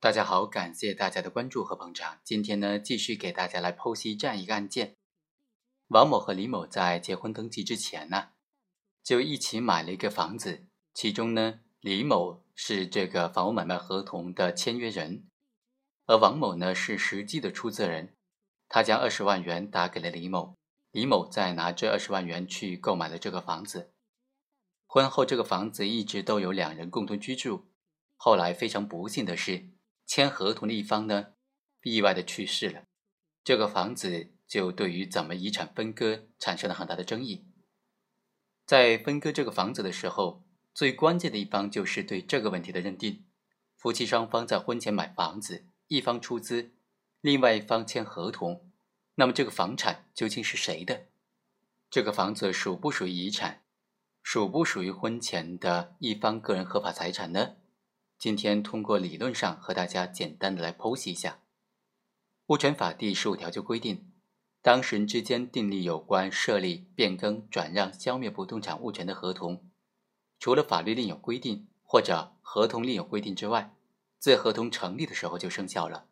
大家好，感谢大家的关注和捧场。今天呢，继续给大家来剖析这样一个案件：王某和李某在结婚登记之前呢，就一起买了一个房子。其中呢，李某是这个房屋买卖合同的签约人，而王某呢是实际的出资人。他将二十万元打给了李某，李某再拿这二十万元去购买了这个房子。婚后，这个房子一直都有两人共同居住。后来非常不幸的是，签合同的一方呢，意外的去世了。这个房子就对于怎么遗产分割产生了很大的争议。在分割这个房子的时候，最关键的一方就是对这个问题的认定。夫妻双方在婚前买房子，一方出资，另外一方签合同，那么这个房产究竟是谁的？这个房子属不属于遗产？属不属于婚前的一方个人合法财产呢？今天通过理论上和大家简单的来剖析一下。物权法第十五条就规定，当事人之间订立有关设立、变更、转让、消灭不动产物权的合同，除了法律另有规定或者合同另有规定之外，自合同成立的时候就生效了。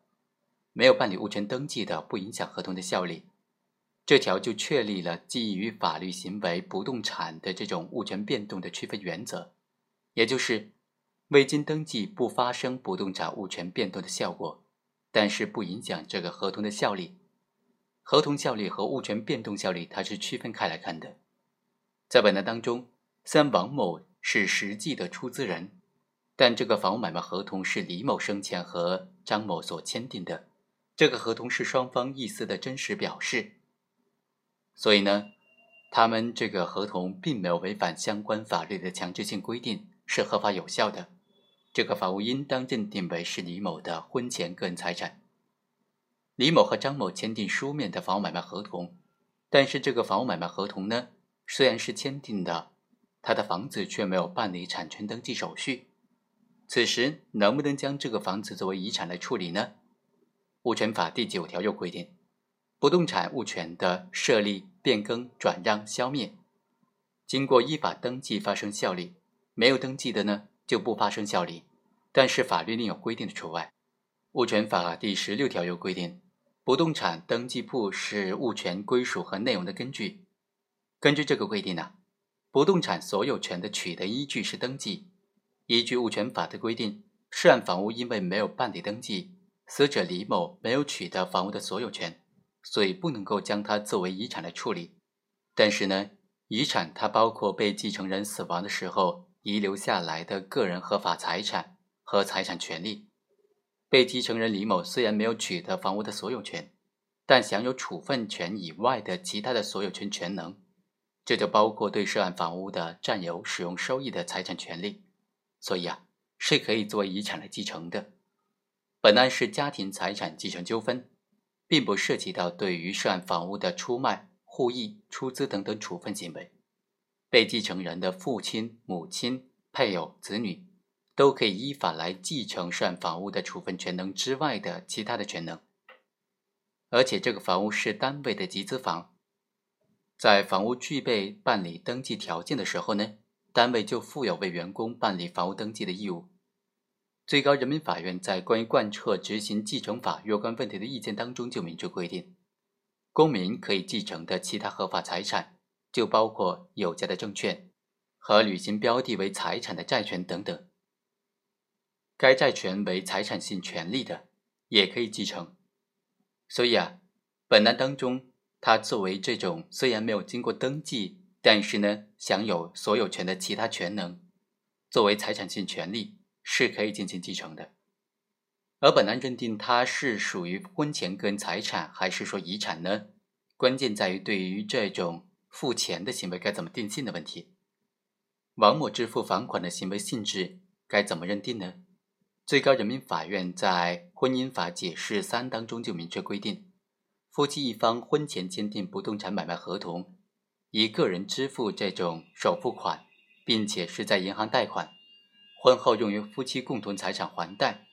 没有办理物权登记的，不影响合同的效力。这条就确立了基于法律行为不动产的这种物权变动的区分原则，也就是未经登记不发生不动产物权变动的效果，但是不影响这个合同的效力。合同效力和物权变动效力它是区分开来看的。在本案当中，虽然王某是实际的出资人，但这个房屋买卖合同是李某生前和张某所签订的，这个合同是双方意思的真实表示。所以呢，他们这个合同并没有违反相关法律的强制性规定，是合法有效的。这个房屋应当认定为是李某的婚前个人财产。李某和张某签订书面的房屋买卖合同，但是这个房屋买卖合同呢，虽然是签订的，他的房子却没有办理产权登记手续。此时能不能将这个房子作为遗产来处理呢？物权法第九条有规定。不动产物权的设立、变更、转让、消灭，经过依法登记发生效力；没有登记的呢，就不发生效力。但是法律另有规定的除外。物权法第十六条有规定，不动产登记簿是物权归属和内容的根据。根据这个规定呢，不动产所有权的取得依据是登记。依据物权法的规定，涉案房屋因为没有办理登记，死者李某没有取得房屋的所有权。所以不能够将它作为遗产来处理，但是呢，遗产它包括被继承人死亡的时候遗留下来的个人合法财产和财产权利。被继承人李某虽然没有取得房屋的所有权，但享有处分权以外的其他的所有权权能，这就包括对涉案房屋的占有、使用、收益的财产权利，所以啊，是可以作为遗产来继承的。本案是家庭财产继承纠纷。并不涉及到对于涉案房屋的出卖、互益、出资等等处分行为，被继承人的父亲、母亲、配偶、子女都可以依法来继承涉案房屋的处分权能之外的其他的权能。而且这个房屋是单位的集资房，在房屋具备办理登记条件的时候呢，单位就负有为员工办理房屋登记的义务。最高人民法院在关于贯彻执行继承法若干问题的意见当中就明确规定，公民可以继承的其他合法财产，就包括有价的证券和履行标的为财产的债权等等。该债权为财产性权利的，也可以继承。所以啊，本案当中，它作为这种虽然没有经过登记，但是呢享有所有权的其他权能，作为财产性权利。是可以进行继承的，而本案认定它是属于婚前个人财产还是说遗产呢？关键在于对于这种付钱的行为该怎么定性的问题。王某支付房款的行为性质该怎么认定呢？最高人民法院在《婚姻法解释三》当中就明确规定，夫妻一方婚前签订不动产买卖合同，以个人支付这种首付款，并且是在银行贷款。婚后用于夫妻共同财产还贷，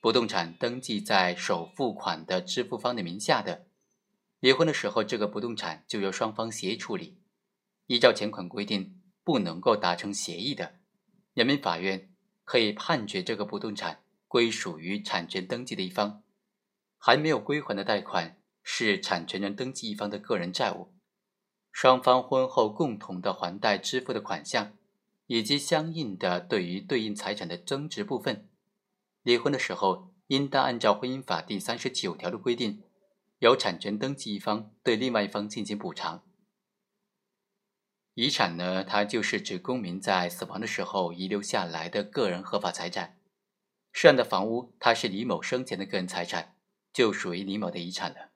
不动产登记在首付款的支付方的名下的，离婚的时候这个不动产就由双方协议处理。依照前款规定，不能够达成协议的，人民法院可以判决这个不动产归属于产权登记的一方，还没有归还的贷款是产权人登记一方的个人债务，双方婚后共同的还贷支付的款项，以及相应的对于对应财产的增值部分，离婚的时候应当按照婚姻法第三十九条的规定，由产权登记一方对另外一方进行补偿。遗产呢，它就是指公民在死亡的时候遗留下来的个人合法财产。涉案的房屋，它是李某生前的个人财产，就属于李某的遗产了。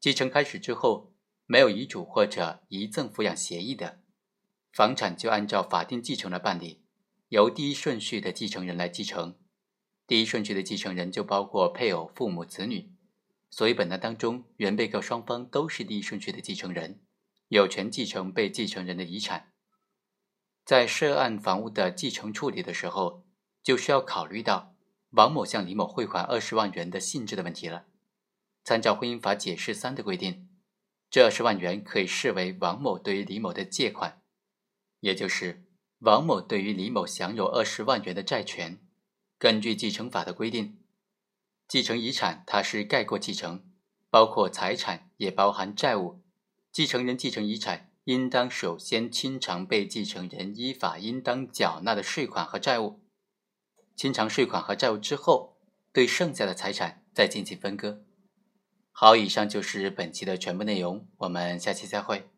继承开始之后，没有遗嘱或者遗赠抚养协议的，房产就按照法定继承来办理，由第一顺序的继承人来继承。第一顺序的继承人就包括配偶、父母、子女。所以，本案当中，原被告双方都是第一顺序的继承人。有权继承被继承人的遗产，在涉案房屋的继承处理的时候，就需要考虑到王某向李某汇款二十万元的性质的问题了。参照婚姻法解释三的规定，这二十万元可以视为王某对于李某的借款，也就是王某对于李某享有二十万元的债权。根据继承法的规定，继承遗产它是概括继承，包括财产，也包含债务。继承人继承遗产，应当首先清偿被继承人依法应当缴纳的税款和债务。清偿税款和债务之后，对剩下的财产再进行分割。好，以上就是本期的全部内容，我们下期再会。